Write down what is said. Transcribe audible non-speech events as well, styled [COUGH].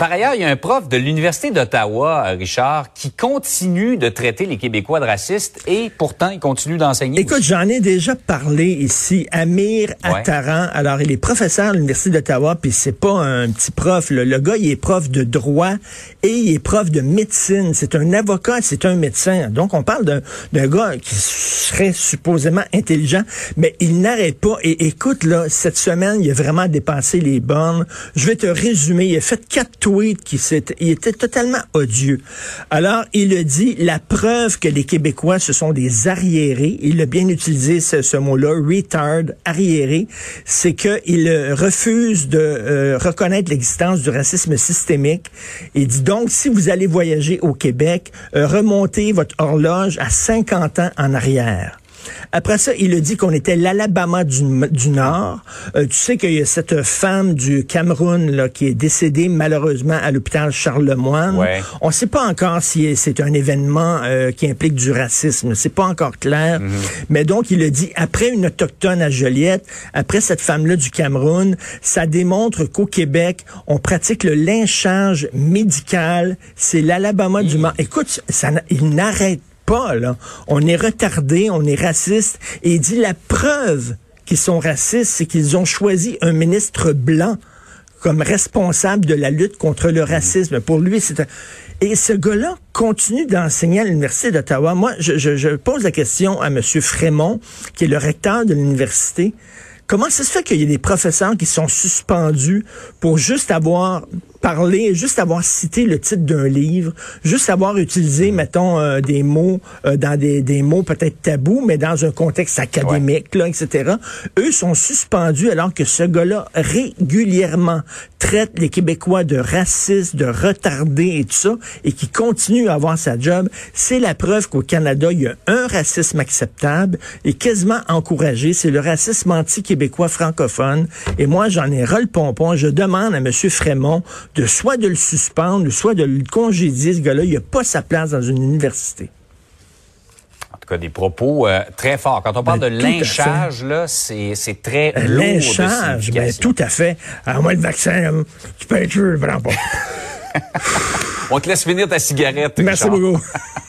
Par ailleurs, il y a un prof de l'Université d'Ottawa, Richard, qui continue de traiter les Québécois de racistes et pourtant il continue d'enseigner. Écoute, j'en ai déjà parlé ici. Amir Attaran, alors il est professeur à l'Université d'Ottawa, puis c'est pas un petit prof. là. Le gars, il est prof de droit et il est prof de médecine. C'est un avocat, c'est un médecin. Donc, on parle d'un gars qui serait supposément intelligent, mais il n'arrête pas. Et écoute, là, cette semaine, il a vraiment dépassé les bornes. Je vais te résumer. Il a fait quatre qui il était totalement odieux. Alors, il a dit, la preuve que les Québécois, ce sont des arriérés, il a bien utilisé ce, ce mot-là, retard, arriéré, c'est qu'il euh, refuse de euh, reconnaître l'existence du racisme systémique. Il dit donc, si vous allez voyager au Québec, euh, remontez votre horloge à 50 ans en arrière. Après ça, il a dit qu'on était l'Alabama du, du Nord. Euh, tu sais qu'il y a cette femme du Cameroun là, qui est décédée malheureusement à l'hôpital Charlemagne. Ouais. On ne sait pas encore si c'est un événement euh, qui implique du racisme. C'est pas encore clair. Mais donc, il a dit, après une autochtone à Joliette, après cette femme-là du Cameroun, ça démontre qu'au Québec, on pratique le lynchage médical. C'est l'Alabama du Nord. Écoute, ça, il n'arrête là. On est retardé, on est raciste. Et il dit la preuve qu'ils sont racistes, c'est qu'ils ont choisi un ministre blanc comme responsable de la lutte contre le racisme. Pour lui, c'est un... Et ce gars-là continue d'enseigner à l'Université d'Ottawa. Moi, je, pose la question à M. Frémont, qui est le recteur de l'université. Comment ça se fait qu'il y a des professeurs qui sont suspendus pour juste avoir parlé, juste avoir cité le titre d'un livre, juste avoir utilisé, mettons, euh, des mots euh, dans des, des mots peut-être tabous, mais dans un contexte académique, là, etc. Eux sont suspendus alors que ce gars-là régulièrement traite les Québécois de racistes, de retardés et tout ça, et qui continue à avoir sa job. C'est la preuve qu'au Canada, il y a un racisme acceptable et quasiment encouragé. C'est le racisme anti-québécois francophone. Et moi, j'en ai ras le pompon. Je demande à M. Frémont de soit de le suspendre, soit de le congédier. Ce gars-là, il n'a pas sa place dans une université. En tout cas, des propos euh, très forts. Quand on parle Ben, de lynchage, là, c'est c'est très lourd de lynchage, ben, signification. tout à fait. Alors, moi, le vaccin, là, tu peux être sûr, je le prends pas. [LAUGHS] On te laisse finir ta cigarette. Merci beaucoup. [LAUGHS]